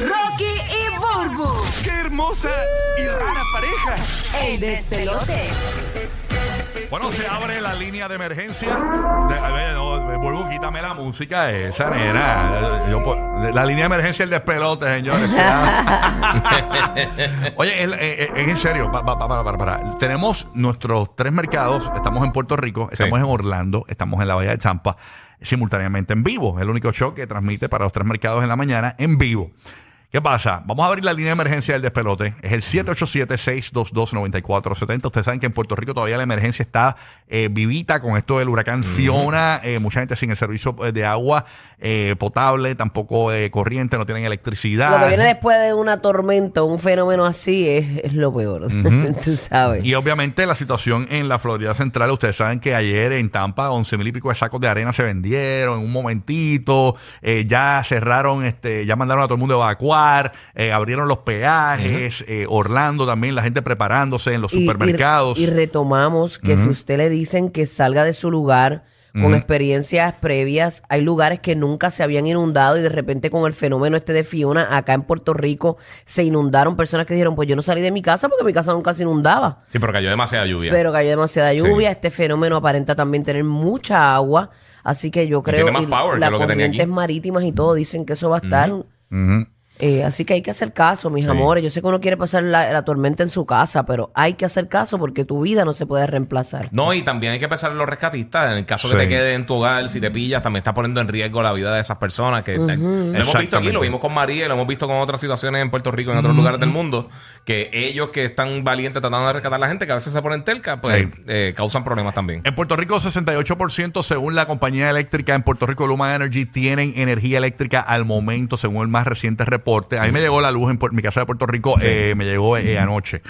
Rocky y Burbu, ¡Qué hermosa y rara pareja! el despelote. Bueno, se abre la línea de emergencia. De, a ver, no, Burbu, quítame la música esa, nena. Yo, la línea de emergencia, el despelote, señores. Oye, el- eh, eh, en serio, pa- pa- pa- para, para, para. Tenemos nuestros tres mercados. Estamos en Puerto Rico, estamos en Orlando, estamos en la Bahía de Champa, simultáneamente en vivo. El único show que transmite para los tres mercados en la mañana en vivo. ¿Qué pasa? Vamos a abrir la línea de emergencia del despelote. Es el 787-622-9470. Ustedes saben que en Puerto Rico todavía la emergencia está eh, vivita con esto del huracán Fiona. Eh, mucha gente sin el servicio eh, de agua eh, potable, tampoco eh, corriente, no tienen electricidad. Lo que viene después de una tormenta, un fenómeno así, es, es lo peor. Tú sabes. Y obviamente la situación en la Florida Central, ustedes saben que ayer en Tampa 11 mil y pico de sacos de arena se vendieron en un momentito, eh, ya cerraron, este, ya mandaron a todo el mundo a eh, abrieron los peajes, eh, Orlando también, la gente preparándose en los Y- supermercados. Y, retomamos que si usted le dicen que salga de su lugar con experiencias previas, hay lugares que nunca se habían inundado y de repente con el fenómeno este de Fiona, acá en Puerto Rico se inundaron personas que dijeron, pues yo no salí de mi casa porque mi casa nunca se inundaba. Sí, pero cayó demasiada lluvia. Pero cayó demasiada lluvia, este fenómeno aparenta también tener mucha agua, así que yo creo tiene más y power que las corrientes marítimas y todo dicen que eso va a estar. Eh, así que hay que hacer caso, mis amores. Yo sé que uno quiere pasar la, la tormenta en su casa, pero hay que hacer caso porque tu vida no se puede reemplazar. No, y también hay que pensar en los rescatistas. En el caso Sí. que te quede en tu hogar, si te pillas, también está poniendo en riesgo la vida de esas personas. que Lo hemos visto aquí, lo vimos con María lo hemos visto con otras situaciones en Puerto Rico, en otros lugares del mundo, que ellos que están valientes tratando de rescatar a la gente, que a veces se ponen terca, pues Sí. eh, causan problemas también. En Puerto Rico, 68% según la compañía eléctrica en Puerto Rico, Luma Energy, tienen energía eléctrica al momento, según el más reciente reporte. A mí me llegó la luz en mi casa de Puerto Rico, eh, me llegó eh, anoche.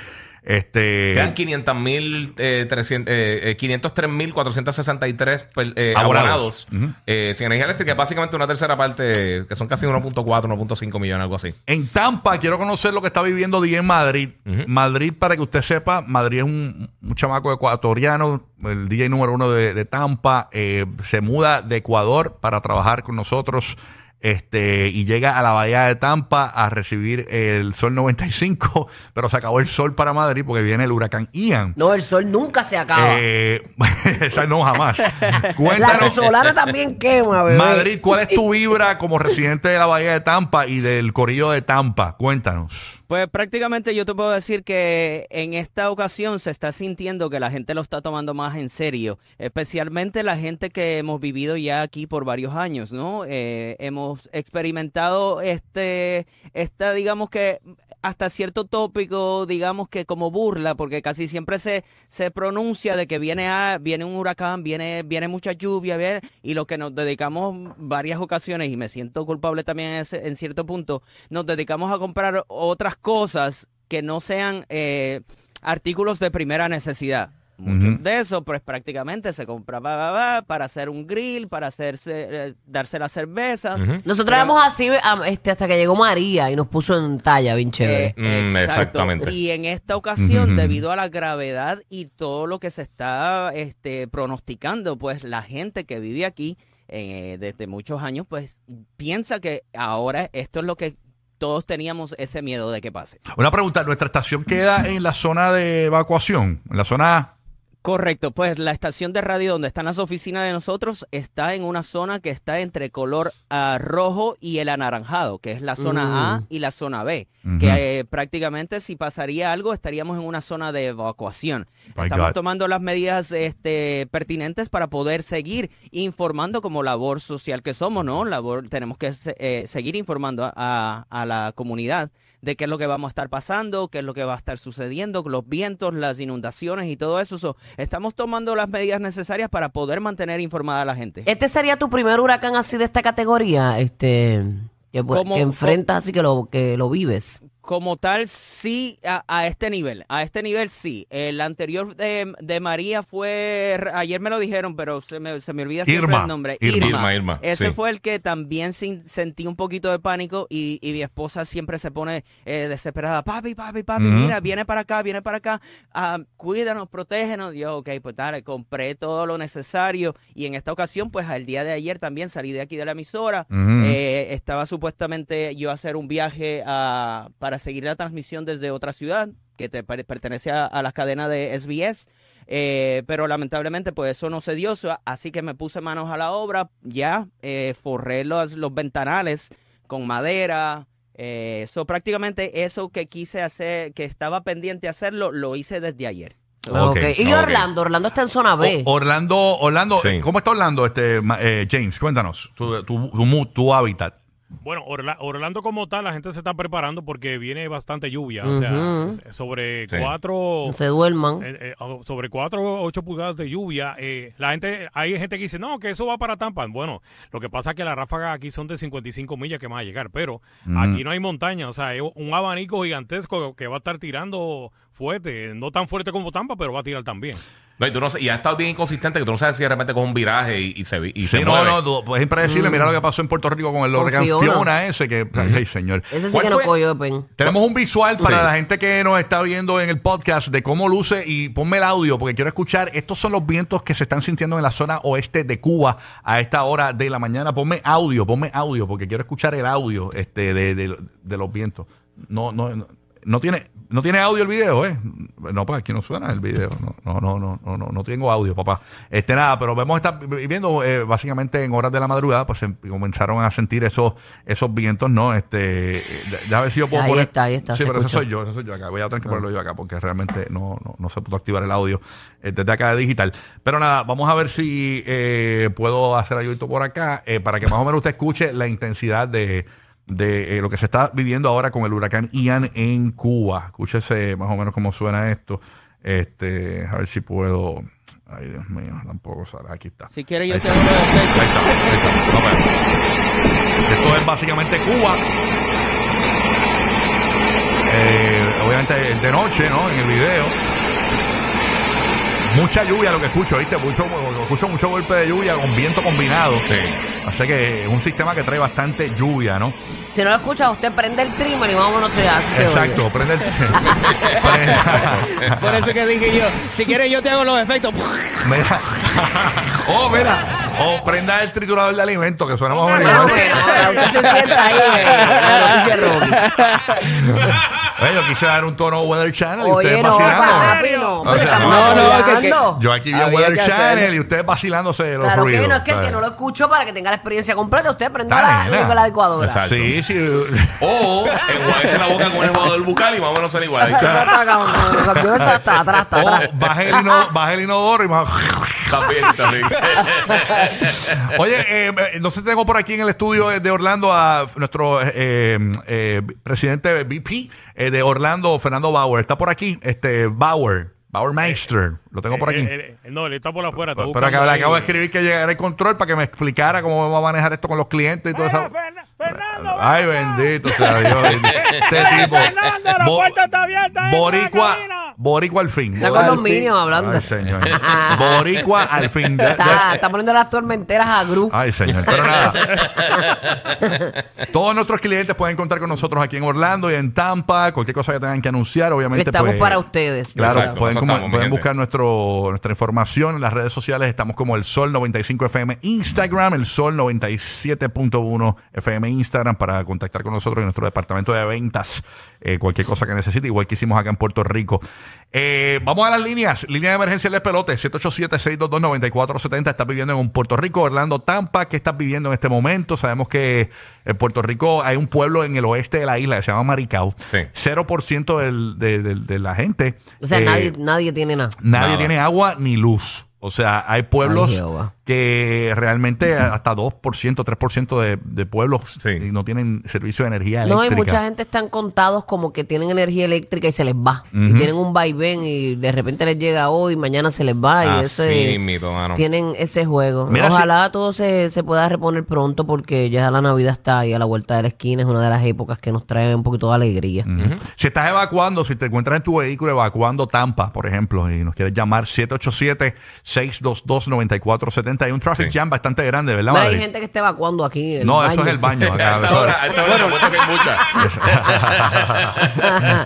Este, Quedan 500 mil, eh, 300, eh, eh, 503 mil 463 per- eh, Abonados. abonados eh, sin energía eléctrica, básicamente una tercera parte, que son casi 1.4, 1.5 millones, algo así. En Tampa, quiero conocer lo que está viviendo en Madrid. Madrid, para que usted sepa, Madrid es un, un chamaco ecuatoriano, el DJ número uno de, de Tampa. eh, se muda de Ecuador para trabajar con nosotros. Este, y llega a la bahía de Tampa a recibir el sol 95, pero se acabó el sol para Madrid porque viene el huracán Ian. No, el sol nunca se acaba. Eh, esa no jamás. la Cuéntanos, venezolana también quema, bebé. Madrid, ¿cuál es tu vibra como residente de la bahía de Tampa y del corillo de Tampa? Cuéntanos. Pues prácticamente yo te puedo decir que en esta ocasión se está sintiendo que la gente lo está tomando más en serio, especialmente la gente que hemos vivido ya aquí por varios años, ¿no? Eh, hemos experimentado este, esta, digamos que hasta cierto tópico, digamos que como burla, porque casi siempre se, se pronuncia de que viene, a, viene un huracán, viene, viene mucha lluvia, viene- y lo que nos dedicamos varias ocasiones, y me siento culpable también en, ese- en cierto punto, nos dedicamos a comprar otras cosas que no sean eh, artículos de primera necesidad. Muchos de eso, pues prácticamente se compraba para hacer un grill, para hacerse, eh, darse las cervezas. Ujú. Nosotros éramos así am, este, hasta que llegó María y nos puso en talla, bien chévere. Eh, Mm, exactamente. Y en esta ocasión, debido a la gravedad y todo lo que se está este, pronosticando, pues la gente que vive aquí eh, desde muchos años, pues piensa que ahora esto es lo que todos teníamos ese miedo de que pase. Una pregunta, ¿nuestra estación queda en la zona de evacuación? ¿En la zona Correcto, pues la estación de radio donde están las oficinas de nosotros está en una zona que está entre color ah, rojo y el anaranjado, que es la zona A y la zona B, que eh, prácticamente si pasaría algo estaríamos en una zona de evacuación. My Estamos God. tomando las medidas este, pertinentes para poder seguir informando como labor social que somos, ¿no? Labor, tenemos que eh, seguir informando a- a, a la comunidad de qué es lo que vamos a estar pasando, qué es lo que va a estar sucediendo, los vientos, las inundaciones y todo eso. So, estamos tomando las medidas necesarias para poder mantener informada a la gente. ¿Este sería tu primer huracán así de esta categoría? Este, que, pues, ¿Cómo- que enfrentas así que lo, que lo vives. Como tal, sí, a, a este nivel. A este nivel sí. El anterior de, de María fue. Ayer me lo dijeron, pero se me, se me olvida siempre Irma. el nombre. Irma. Irma, Irma, Ese sí. fue el que también sin- sentí un poquito de pánico y, y mi esposa siempre se pone eh, desesperada. Papi, papi, papi, mira, viene para acá, viene para acá. ah, cuídanos, protégenos. Yo, ok, pues dale, compré todo lo necesario. Y en esta ocasión, pues al día de ayer también salí de aquí de la emisora. Eh, estaba supuestamente yo a hacer un viaje a- para seguir la transmisión desde otra ciudad que te per- pertenece a, a las cadenas de SBS. eh, pero lamentablemente pues eso no se dio, so- así que me puse manos a la obra, ya eh, forré los, los ventanales con madera, eh, so prácticamente eso que quise hacer, que estaba pendiente hacerlo, lo hice desde ayer. So, Ok, Ok. Y ok. Orlando, Orlando está en zona B. O- Orlando, Orlando, Sí. eh, ¿cómo está Orlando, este, eh, James? Cuéntanos, tu, tu, tu hábitat. Bueno, Orla- Orlando como tal, la gente se está preparando porque viene bastante lluvia. O sea, sobre Sí. cuatro... Se duerman. eh, eh, sobre 4 o 8 pulgadas de lluvia, eh, la gente, hay gente que dice, no, que eso va para Tampa. Bueno, lo que pasa es que las ráfagas aquí son de 55 millas que van a llegar, pero aquí no hay montaña, o sea, hay un abanico gigantesco que va a estar tirando fuerte, no tan fuerte como Tampa, pero va a tirar también. No, y, tú no y ha estado bien inconsistente que tú no sabes si de repente con un viraje y, y se, vi- y Sí, se no, mueve. no, tú- pues es impredecible. Mira lo que pasó en Puerto Rico con el huracán Fiona. Ese, que, ay, señor. Ese sí ¿Cuál que no fue? cogió de pen. Tenemos un visual para Sí. la gente que nos está viendo en el podcast de cómo luce y ponme el audio porque quiero escuchar. Estos son los vientos que se están sintiendo en la zona oeste de Cuba a esta hora de la mañana. Ponme audio, ponme audio porque quiero escuchar el audio este de, de- de los vientos. No, no, no, no tiene, no tiene audio el video, ¿eh? No, pues aquí no suena el video. No, no, no, no, no, no, tengo audio, papá. Este nada, pero vemos estar viviendo eh, básicamente en horas de la madrugada, pues em- comenzaron a sentir esos, esos vientos, ¿no? Este, eh, ya ver si yo puedo Ahí poner. está, ahí está, Sí, se pero ese escuchó. soy yo, ese soy yo acá. Voy a tener que ponerlo yo acá porque realmente no, no, no se pudo activar el audio eh, desde acá de digital. Pero nada, vamos a ver si eh, puedo hacer algo por acá eh, para que más o menos usted escuche la intensidad de, de eh, lo que se está viviendo ahora con el huracán Ian en Cuba. Escúchese más o menos cómo suena esto. Este, a ver si puedo. Ay, Dios mío, tampoco sale. Aquí está. si quieres yo te hago los Ahí está, ahí está. Vamos a ver. Esto es básicamente Cuba. Eh, obviamente de noche, ¿no? En el video. Mucha lluvia lo que escucho, ¿viste? Mucho, escucho mucho golpe de lluvia con viento combinado. Sí. Así que es un sistema que trae bastante lluvia, ¿no? Si no lo escucha, usted prende el trimmer y se oye. Exacto, prende el... prende- Por eso que dije yo, si quieres yo te hago los efectos. mira. oh, mira. O prenda el triturador de alimentos, que suena más No, bonito. bueno, usted se sienta ahí en la noticia Rocky. Oye, yo quise dar un tono Weather Channel y ustedes Oye, no, vacilando. papi, no. O sea, estamos no, no, que- que-. Yo aquí vi Había Weather que Channel hacerlo. y ustedes vacilándose de los Claro ruidos. que no, es que el que ¿sabes? no lo escuchó para que tenga la experiencia completa, usted prenda la, con la licuadora. Exacto. Sí, sí. O enjuagarse la boca con el jugador bucal y más o menos ser igual. O baje el, ino- baje el inodoro y más... También, también. Oye, eh, eh, no sé si tengo por aquí en el estudio de Orlando a nuestro eh, eh, presidente VP eh, de Orlando, Fernando Bauer. Está por aquí, este Bauer, Bauer Meister. Lo tengo por aquí. Eh, eh, eh, no, él está por afuera. Pero buscando acabo, le acabo de escribir que llegara el control para que me explicara cómo va a manejar esto con los clientes y todo eso. Ferna- Fernando, Ay, bendito sea Dios. Este tipo. Fernando, la Bo- puerta está abierta. la Boricua, cabina. Boricua al fin. Está con los minions hablando. Ay, señor. Boricua al fin. De- de- Está, está poniendo las tormenteras a Gru. Ay, señor. Pero nada. Todos nuestros clientes pueden contar con nosotros aquí en Orlando y en Tampa. Cualquier cosa que tengan que anunciar, obviamente. Estamos pues, para ustedes. Claro, Exacto, pueden, eso como- estamos, mi pueden gente. buscar nuestro, nuestra información en las redes sociales. Estamos como el Sol 95 FM Instagram, el Sol 97.1 FM Instagram para contactar con nosotros en nuestro departamento de ventas. eh, cualquier cosa que necesite, igual que hicimos acá en Puerto Rico. Eh, vamos a las líneas. Línea de emergencia del pelote, 787-622-9470. Estás viviendo en un Puerto Rico, Orlando, Tampa. ¿Qué estás viviendo en este momento? Sabemos que en Puerto Rico hay un pueblo en el oeste de la isla que se llama Maricao. Sí. 0% del- de, de- de la gente. O sea, eh, nadie, nadie tiene nada. Nadie Nada. tiene agua ni luz. O sea, hay pueblos Ay, que realmente hasta 2%, 3% de, de pueblos Sí. no tienen servicio de energía No, eléctrica. y mucha gente están contados como que tienen energía eléctrica y se les va. Y tienen un vaivén y de repente les llega hoy, mañana se les va. y ese, mito, mano. tienen ese juego. Mira, Ojalá todo se, se pueda reponer pronto porque ya la Navidad está ahí a la vuelta de la esquina. Es una de las épocas que nos trae un poquito de alegría. Si estás evacuando, si te encuentras en tu vehículo evacuando Tampa, por ejemplo, y nos quieres llamar 787-622-9470, hay un traffic Sí. jam bastante grande, ¿verdad, Pero hay Madrid? gente que está evacuando aquí. el No, eso baño. es el baño. acá. A esta hora, a esta hora, que hay muchas.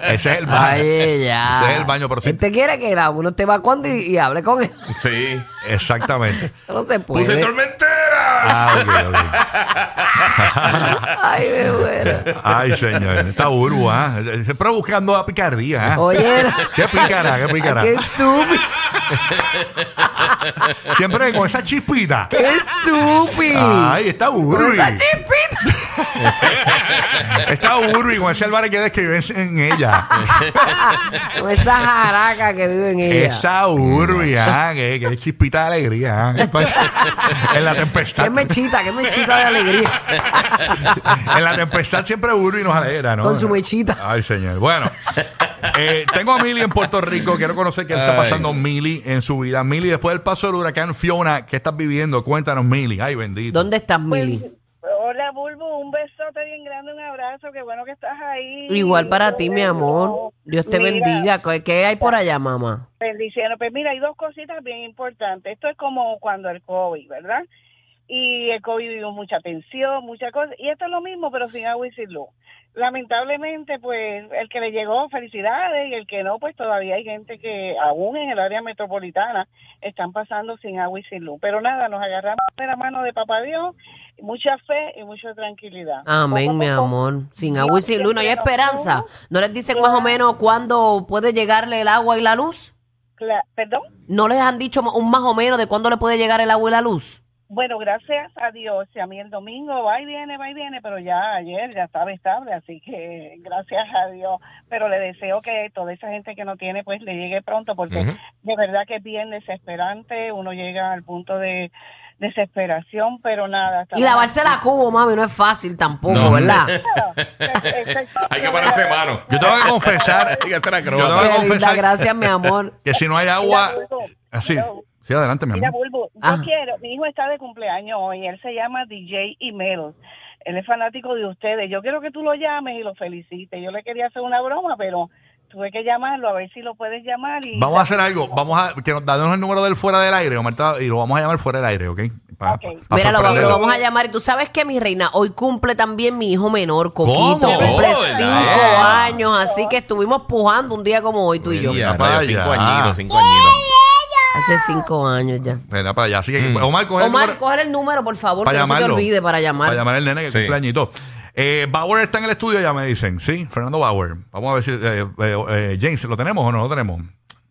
Ese es el baño. Ay, ya. Ese es el baño, pero sí. Este quiere que la- uno esté evacuando y, y hable con él. Sí. Exactamente. Eso no se ¡Puse puede. Ah, ok, ok. Ay, me muero. Ay, señor. Está urbo, ¿ah? Siempre buscando la picardía, ¿ah? Oye, Qué pícara, qué pícara. qué estúpido. Siempre con esa chispita. Qué estúpido. Ay, está urbi. Esa chispita. Está urbi con ese Álvarez que describe en ella. Con esa jaraca que vive en ella. Esa urbi, ah, que, que chispita de alegría. En la tempestad. Qué mechita, qué mechita de alegría. En la tempestad siempre urbi nos alegra, ¿no? Con su mechita. Ay, señor. Bueno, eh, tengo a Mili en Puerto Rico. Quiero conocer qué le está pasando a Mili en su vida. Mili, después del paso del huracán Fiona, ¿qué estás viviendo? Cuéntanos, Mili. Ay, bendito. ¿Dónde estás, Mili? Hola, Bulbo, un besote bien grande, un abrazo, qué bueno que estás ahí. Igual para ti, mi amor. Dios te Mira, bendiga. ¿Qué- ¿Qué hay por allá, mamá? Bendiciones. Pues mira, hay dos cositas bien importantes. Esto es como cuando el COVID, ¿verdad? Y el COVID vivió mucha tensión, muchas cosas. Y esto es lo mismo, pero sin agua y sin luz. Lamentablemente, pues el que le llegó, felicidades, y el que no, pues todavía hay gente que aún en el área metropolitana están pasando sin agua y sin luz. Pero nada, nos agarramos de la mano de Papá Dios, mucha fe y mucha tranquilidad. Amén, mi poco amor. Sin agua y sin luz no hay esperanza. ¿No les dicen más o menos cuándo puede llegarle el agua y la luz? ¿Perdón? ¿No les han dicho un más o menos de cuándo le puede llegar el agua y la luz? Bueno, gracias a Dios. Si a mí el domingo va y viene, va y viene, pero ya ayer ya estaba estable, así que gracias a Dios. Pero le deseo que toda esa gente que no tiene, pues le llegue pronto, porque de verdad que es bien desesperante. Uno llega al punto de desesperación, pero nada. Y lavarse la cubo, mami, no es fácil tampoco, No. ¿verdad? Hay que pararse mano. Yo tengo que confesar Hay que hacer Yo tengo que confesar gracias, mi amor. que si no hay agua. Así. Sí, adelante, mi Mira, amor. Bulbo, yo Ajá. quiero, mi hijo está de cumpleaños hoy, él se llama DJ Imel, él es fanático de ustedes, yo quiero que tú lo llames y lo felicites, yo le quería hacer una broma, pero tuve que llamarlo, a ver si lo puedes llamar y... Vamos a hacer algo. Vamos a que nos danos el número del fuera del aire, Omar, y lo vamos a llamar fuera del aire, ¿ok? Pa- Ok. pa- pa Mira, lo, vamos- sorprenderlo. lo vamos a llamar. Y tú sabes que, mi reina, hoy cumple también mi hijo menor, Coquito. ¿Cómo? Cumple cinco ¿verdad? años. Así que estuvimos pujando un día como hoy, tú y yo. Mira cinco añitos, cinco añitos. Hace cinco años ya. Venga para allá. Así que, Mm. Omar, coge el Omar, número coge el número, por favor, para que no se te llamarlo. olvide para llamar. Para llamar al nene que Sí. cumpleañito. Eh, Bauer está en el estudio, ya me dicen. Sí, Fernando Bauer. Vamos a ver si. eh, eh, eh, James, ¿lo tenemos o no lo tenemos?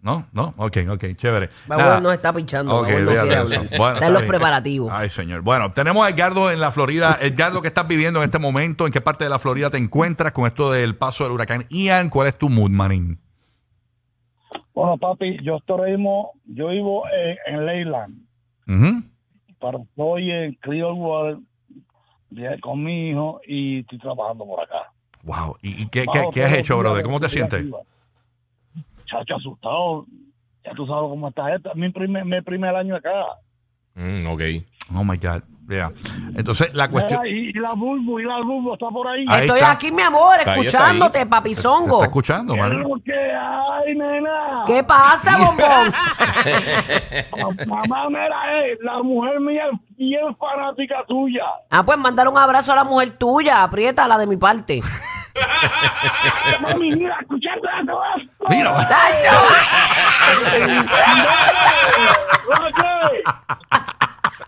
¿No? ¿No? Ok, ok, chévere. Bauer Nada. nos está pichando. Ok, Bauer no quiere hablar. eso. Bueno, está en los bien. preparativos. Ay, señor. Bueno, tenemos a Edgardo en la Florida. Edgardo, ¿qué estás viviendo en este momento? ¿En qué parte de la Florida te encuentras con esto del paso del huracán Ian? ¿Cuál es tu mood, manín? Bueno, papi, yo estoy ahora mismo- yo vivo en, en Leyland, pero estoy en Clearwater con mi hijo y estoy trabajando por acá. Wow. ¿Y, y qué, qué- Bajo qué has hecho, brother? ¿Cómo te sientes? Chacho, asustado. Ya tú sabes cómo está esto. Es mi primer, mi primer año acá. Mm, ok. Oh my God. Yeah. Entonces, la cuestión. Mira, y, y la Bulbo, y la Bulbo está por ahí. Ahí Estoy está. aquí, mi amor, Ahí está, escuchándote, ¿Te, te papizongo. está escuchando, ¿Qué es man? lo que hay, nena? ¿Qué pasa, bombón? Mamá, mira, eh, la mujer mía es bien fanática tuya. ah, pues mandar un abrazo a la mujer tuya. Aprieta la de mi parte. Mami, mira, escuchando esto. esto. Mira.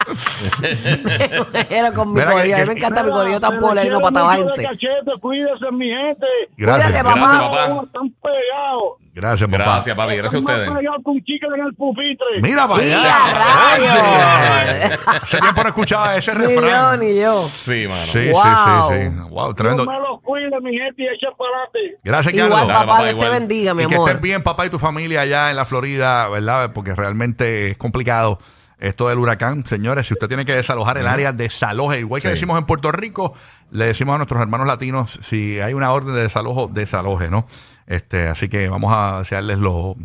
Era con mi Mira que- corillo. A mí que- me encanta mi Mira, corillo tan polerino de cachete, Cuídese, mi gente. Gracias. Cuídate, papá. Gracias, papá. Están pegados. Gracias, papá. Gracias, papi. Gracias a ustedes. pegado con chicle en el pupitre. Mira para ¡Mira, allá. rayos! Hace tiempo no escuchaba ese Ni yo, refrán. ni yo. Sí, mano. Sí, Wow. sí, sí, sí. Wow, tremendo. Dios me los cuide, mi gente, y echa para adelante. Gracias, Igual, Carlos. Dale, papá, papá, Dios te bendiga, mi y que amor. estés bien, papá y tu familia allá en la Florida, ¿verdad? Porque realmente es complicado esto del huracán. Señores, si usted tiene que desalojar el área, desaloje. Igual que Sí. decimos en Puerto Rico, le decimos a nuestros hermanos latinos, si hay una orden de desalojo, desaloje, ¿no? Este, así que vamos a desearles lo,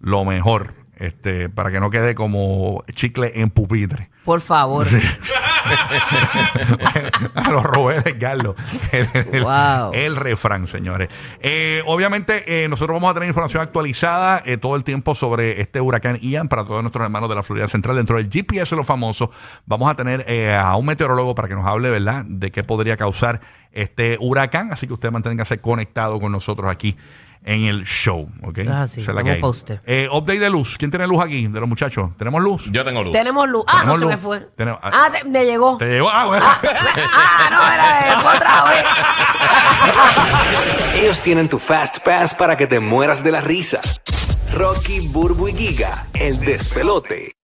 lo mejor, este, para que no quede como chicle en pupitre. Por favor. Lo robé de Carlos. El, el- Wow. el refrán, señores. Eh, obviamente, eh, nosotros vamos a tener información actualizada eh, todo el tiempo sobre este huracán Ian para todos nuestros hermanos de la Florida Central. Dentro del GPS de los famosos, vamos a tener a un meteorólogo para que nos hable, ¿verdad?, de qué podría causar este huracán. Así que usted manténgase conectado con nosotros aquí en el show. ¿ok? Eso es así, Esa es la que hay. pa' usted. Eh, update de luz. ¿Quién tiene luz aquí de los muchachos? ¿Tenemos luz? Yo tengo luz. Tenemos luz. Ah, no Tenemos se me luz. fue. Tenemos- Ah, te- me llegó. ¿Te llegó? Ah, bueno. Ah, no, era de otra vez. Ellos tienen tu Fast Pass para que te mueras de la risa. Rocky, Burbu y Giga, el despelote.